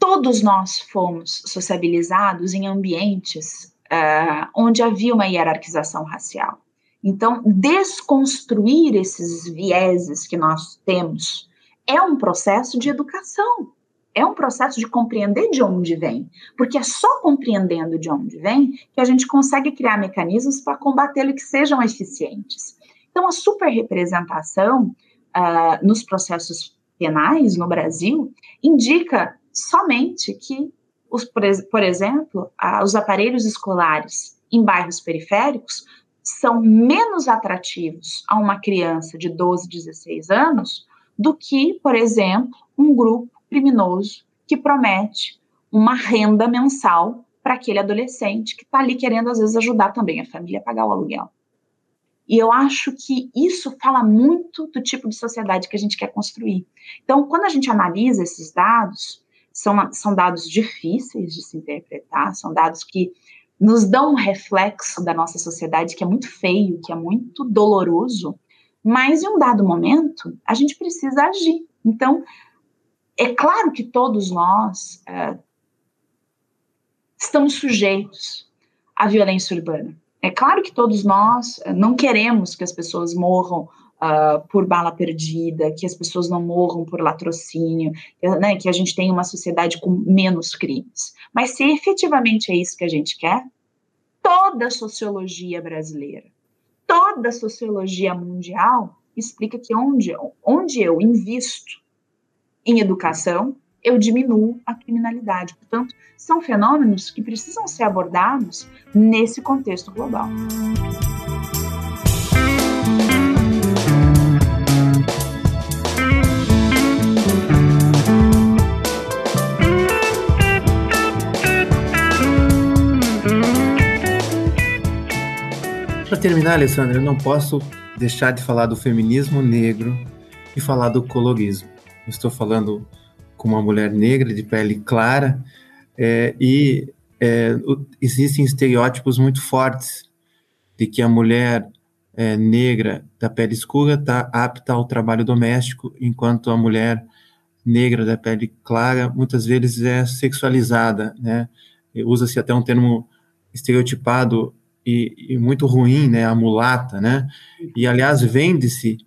todos nós fomos sociabilizados em ambientes uh, onde havia uma hierarquização racial. Então, desconstruir esses vieses que nós temos é um processo de educação, é um processo de compreender de onde vem, porque é só compreendendo de onde vem que a gente consegue criar mecanismos para combatê-lo que sejam eficientes. Então, a superrepresentação uh, nos processos penais no Brasil indica somente que, os, por exemplo, os aparelhos escolares em bairros periféricos são menos atrativos a uma criança de 12, 16 anos do que, por exemplo, um grupo criminoso que promete uma renda mensal para aquele adolescente que está ali querendo, às vezes, ajudar também a família a pagar o aluguel. E eu acho que isso fala muito do tipo de sociedade que a gente quer construir. Então, quando a gente analisa esses dados, são, são dados difíceis de se interpretar, são dados que nos dão um reflexo da nossa sociedade que é muito feio, que é muito doloroso, mas em um dado momento a gente precisa agir. Então, é claro que todos nós é, estamos sujeitos à violência urbana. É claro que todos nós é, não queremos que as pessoas morram uh, por bala perdida, que as pessoas não morram por latrocínio, né, que a gente tenha uma sociedade com menos crimes. Mas se efetivamente é isso que a gente quer, toda a sociologia brasileira, toda a sociologia mundial explica que onde, onde eu invisto em educação, eu diminuo a criminalidade. Portanto, são fenômenos que precisam ser abordados nesse contexto global. Terminar, Alessandra, eu não posso deixar de falar do feminismo negro e falar do colorismo. Eu estou falando com uma mulher negra de pele clara é, e é, existem estereótipos muito fortes de que a mulher é, negra da pele escura está apta ao trabalho doméstico, enquanto a mulher negra da pele clara muitas vezes é sexualizada, né? Usa-se até um termo estereotipado e, e, muito ruim, né, a mulata, né, e aliás vende-se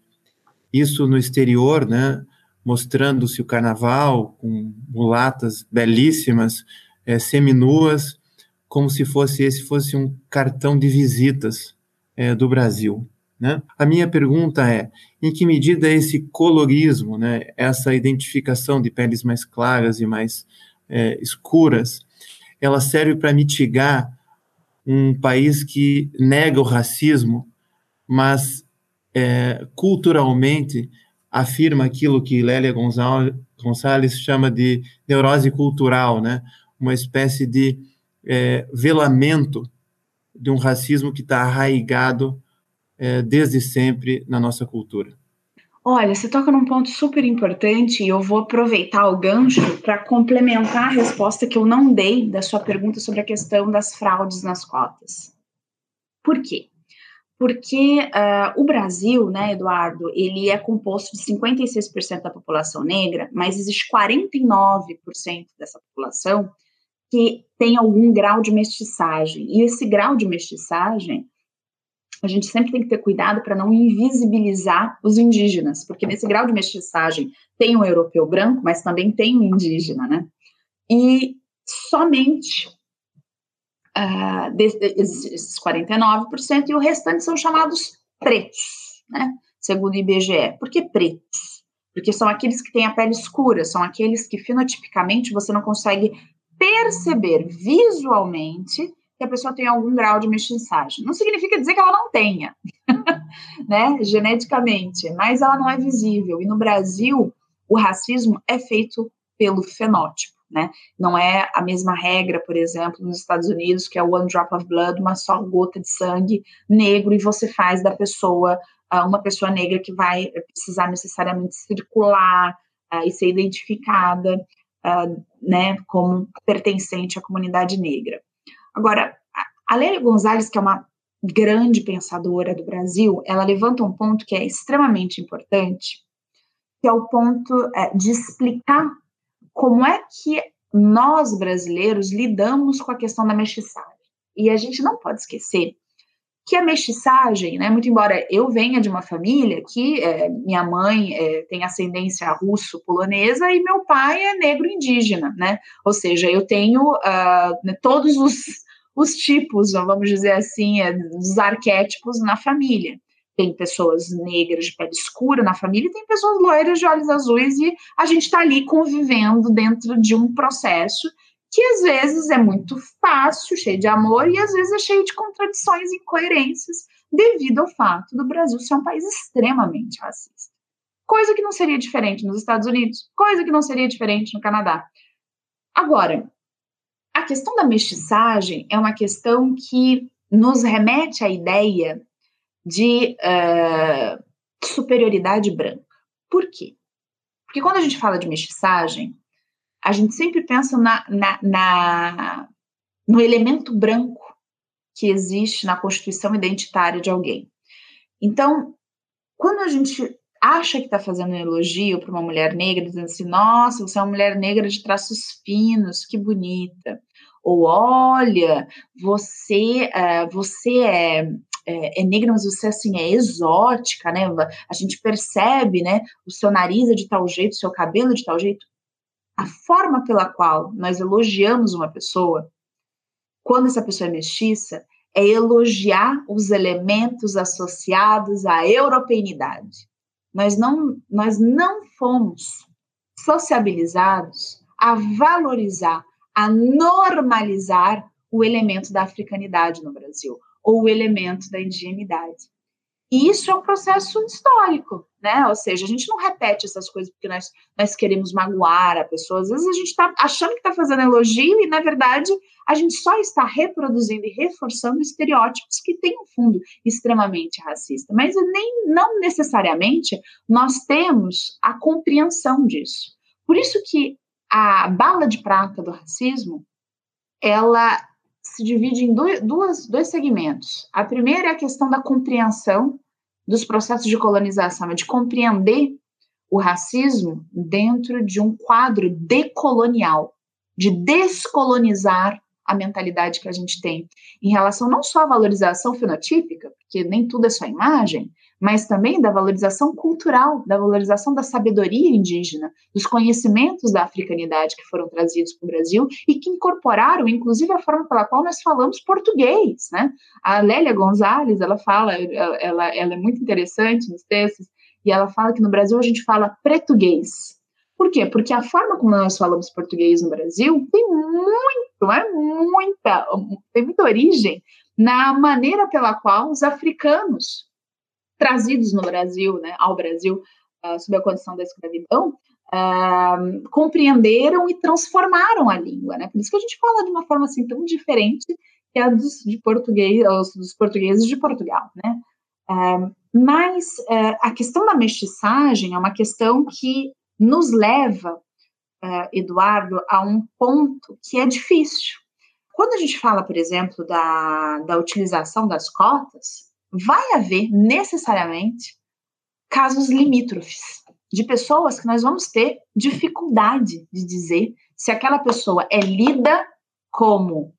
isso no exterior, né, mostrando-se o carnaval com mulatas belíssimas, é, seminuas, como se fosse esse fosse um cartão de visitas é, do Brasil. Né? A minha pergunta é: em que medida esse colorismo, né, essa identificação de peles mais claras e mais é, escuras, ela serve para mitigar um país que nega o racismo, mas é, culturalmente afirma aquilo que Lélia Gonçalves chama de neurose cultural, né? uma espécie de é, velamento de um racismo que está arraigado é, desde sempre na nossa cultura. Olha, você toca num ponto super importante e eu vou aproveitar o gancho para complementar a resposta que eu não dei da sua pergunta sobre a questão das fraudes nas cotas. Por quê? Porque uh, o Brasil, né, Eduardo, ele é composto de 56% da população negra, mas existe 49% dessa população que tem algum grau de mestiçagem. E esse grau de mestiçagem a gente sempre tem que ter cuidado para não invisibilizar os indígenas, porque nesse grau de mestiçagem tem o europeu branco, mas também tem o indígena, né? E somente uh, desses 49% e o restante são chamados pretos, né? Segundo o IBGE. Por que pretos? Porque são aqueles que têm a pele escura, são aqueles que fenotipicamente você não consegue perceber visualmente que a pessoa tem algum grau de mestiçagem. Não significa dizer que ela não tenha, né, geneticamente, mas ela não é visível. E no Brasil, o racismo é feito pelo fenótipo, né? Não é a mesma regra, por exemplo, nos Estados Unidos, que é one drop of blood, uma só gota de sangue negro, e você faz da pessoa uh, uma pessoa negra que vai precisar necessariamente circular uh, e ser identificada, uh, né, como pertencente à comunidade negra. Agora, a Lélia Gonzalez, que é uma grande pensadora do Brasil, ela levanta um ponto que é extremamente importante, que é o ponto é, de explicar como é que nós brasileiros lidamos com a questão da mestiçagem. E a gente não pode esquecer que a mestiçagem, né, muito embora eu venha de uma família que é, minha mãe é, tem ascendência russo-polonesa e meu pai é negro indígena, né, ou seja, eu tenho uh, todos os os tipos, vamos dizer assim, é, dos arquétipos na família. Tem pessoas negras de pele escura na família e tem pessoas loiras de olhos azuis, e a gente está ali convivendo dentro de um processo que às vezes é muito fácil, cheio de amor, e às vezes é cheio de contradições e incoerências, devido ao fato do Brasil ser um país extremamente racista. Coisa que não seria diferente nos Estados Unidos, coisa que não seria diferente no Canadá. Agora, a questão da mestiçagem é uma questão que nos remete à ideia de uh, superioridade branca. Por quê? Porque quando a gente fala de mestiçagem, a gente sempre pensa na, na, na, no elemento branco que existe na constituição identitária de alguém. Então, quando a gente acha que está fazendo um elogio para uma mulher negra, dizendo assim: nossa, você é uma mulher negra de traços finos, que bonita. Ou olha, você, uh, você é, é, é, negra, mas você assim é exótica, né? A gente percebe, né? O seu nariz é de tal jeito, o seu cabelo é de tal jeito. A forma pela qual nós elogiamos uma pessoa, quando essa pessoa é mestiça, é elogiar os elementos associados à europeinidade. Nós não, nós não fomos sociabilizados a valorizar, a normalizar o elemento da africanidade no Brasil, ou o elemento da indigenidade. E isso é um processo histórico, né? Ou seja, a gente não repete essas coisas porque nós, nós queremos magoar a pessoa. Às vezes a gente está achando que está fazendo elogio e, na verdade, a gente só está reproduzindo e reforçando estereótipos que têm um fundo extremamente racista. Mas nem, não necessariamente nós temos a compreensão disso. Por isso que a bala de prata do racismo, ela se divide em dois, duas, dois segmentos. A primeira é a questão da compreensão dos processos de colonização, é de compreender o racismo dentro de um quadro decolonial, de descolonizar a mentalidade que a gente tem em relação não só à valorização fenotípica, porque nem tudo é só imagem, mas também da valorização cultural, da valorização da sabedoria indígena, dos conhecimentos da africanidade que foram trazidos para o Brasil e que incorporaram, inclusive, a forma pela qual nós falamos português, né? A Lélia Gonzalez, ela fala, ela, ela é muito interessante nos textos, e ela fala que no Brasil a gente fala português. Por quê? Porque a forma como nós falamos português no Brasil tem muito, é muita, tem muita origem na maneira pela qual os africanos trazidos no Brasil, né, ao Brasil, uh, sob a condição da escravidão, uh, compreenderam e transformaram a língua, né? Por isso que a gente fala de uma forma assim tão diferente que a dos, de português, dos portugueses de Portugal, né? Uh, mas a questão da mestiçagem é uma questão que nos leva, Eduardo, a um ponto que é difícil. Quando a gente fala, por exemplo, da, da utilização das cotas, vai haver necessariamente casos limítrofes de pessoas que nós vamos ter dificuldade de dizer se aquela pessoa é lida como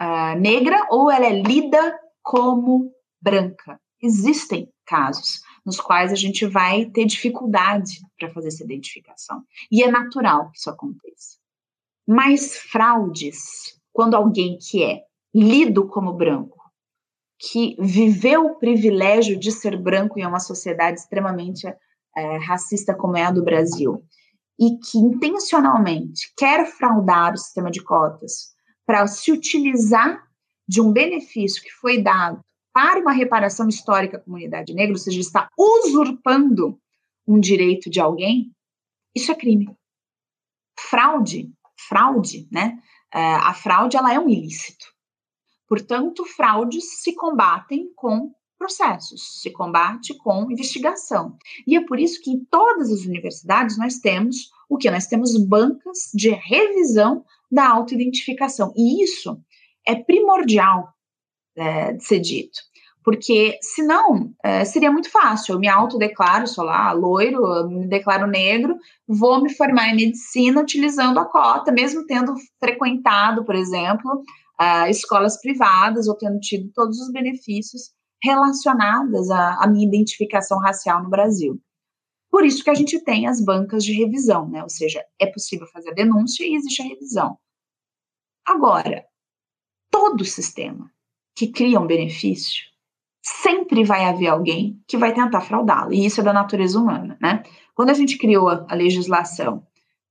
uh, negra ou ela é lida como branca. Existem casos nos quais a gente vai ter dificuldade para fazer essa identificação. E é natural que isso aconteça. Mas fraudes, quando alguém que é lido como branco que viveu o privilégio de ser branco em uma sociedade extremamente é, racista como é a do Brasil, e que intencionalmente quer fraudar o sistema de cotas para se utilizar de um benefício que foi dado para uma reparação histórica à comunidade negra, ou seja, está usurpando um direito de alguém, isso é crime. Fraude, fraude, né? É, a fraude ela é um ilícito. Portanto, fraudes se combatem com processos, se combate com investigação. E é por isso que em todas as universidades nós temos o que? Nós temos bancas de revisão da autoidentificação. E isso é primordial é, de ser dito. Porque, senão, é, seria muito fácil. Eu me autodeclaro, sou lá, loiro, me declaro negro, vou me formar em medicina utilizando a cota, mesmo tendo frequentado, por exemplo, uh, escolas privadas ou tendo tido todos os benefícios relacionados à, à minha identificação racial no Brasil. Por isso que a gente tem as bancas de revisão, né? Ou seja, é possível fazer a denúncia e existe a revisão. Agora, todo sistema que cria um benefício, sempre vai haver alguém que vai tentar fraudá-lo, e isso é da natureza humana, né? Quando a gente criou a legislação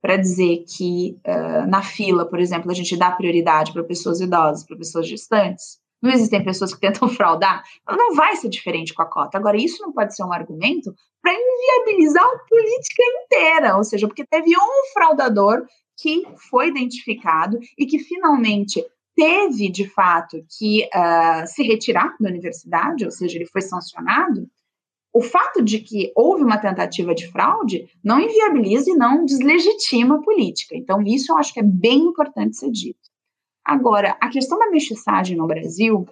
para dizer que uh, na fila, por exemplo, a gente dá prioridade para pessoas idosas, para pessoas gestantes, não existem pessoas que tentam fraudar, não vai ser diferente com a cota. Agora, isso não pode ser um argumento para inviabilizar a política inteira, ou seja, porque teve um fraudador que foi identificado e que finalmente teve, de fato, que uh, se retirar da universidade, ou seja, ele foi sancionado, o fato de que houve uma tentativa de fraude não inviabiliza e não deslegitima a política. Então, isso eu acho que é bem importante ser dito. Agora, a questão da mestiçagem no Brasil,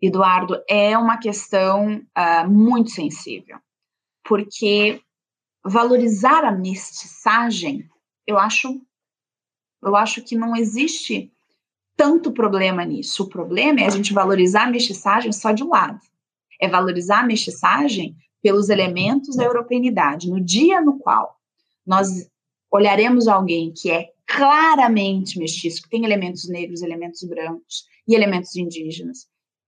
Eduardo, é uma questão uh, muito sensível, porque valorizar a mestiçagem, eu acho, eu acho que não existe tanto problema nisso. O problema é a gente valorizar a mestiçagem só de um lado. É valorizar a mestiçagem pelos elementos da europeanidade. No dia no qual nós olharemos alguém que é claramente mestiço, que tem elementos negros, elementos brancos e elementos indígenas,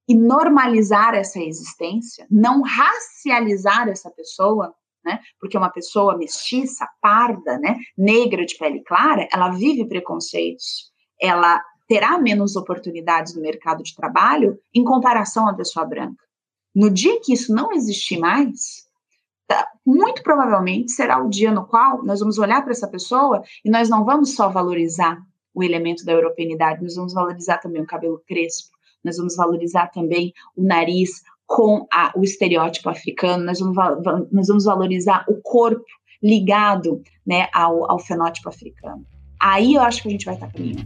e normalizar essa existência, não racializar essa pessoa, né? Porque uma pessoa mestiça, parda, né, negra de pele clara, ela vive preconceitos, ela terá menos oportunidades no mercado de trabalho em comparação à pessoa branca. No dia que isso não existir mais, tá, muito provavelmente será o dia no qual nós vamos olhar para essa pessoa e nós não vamos só valorizar o elemento da europeanidade, nós vamos valorizar também o cabelo crespo, nós vamos valorizar também o nariz com a, o estereótipo africano, nós vamos, nós vamos valorizar o corpo ligado né, ao, ao fenótipo africano. Aí eu acho que a gente vai estar caminhando.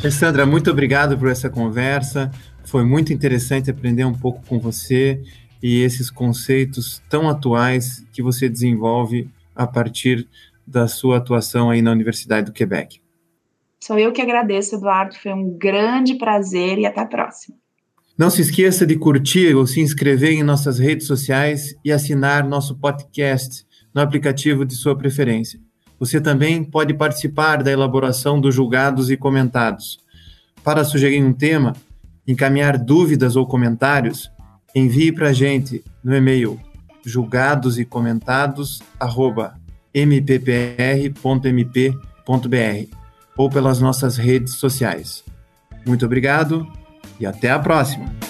Alessandra, muito obrigado por essa conversa. Foi muito interessante aprender um pouco com você e esses conceitos tão atuais que você desenvolve a partir da sua atuação aí na Universidade do Quebec. Sou eu que agradeço, Eduardo. Foi um grande prazer e até a próxima. Não se esqueça de curtir ou se inscrever em nossas redes sociais e assinar nosso podcast no aplicativo de sua preferência. Você também pode participar da elaboração dos julgados e comentados. Para sugerir um tema, encaminhar dúvidas ou comentários, envie para a gente no e-mail julgados e ou pelas nossas redes sociais. Muito obrigado e até a próxima!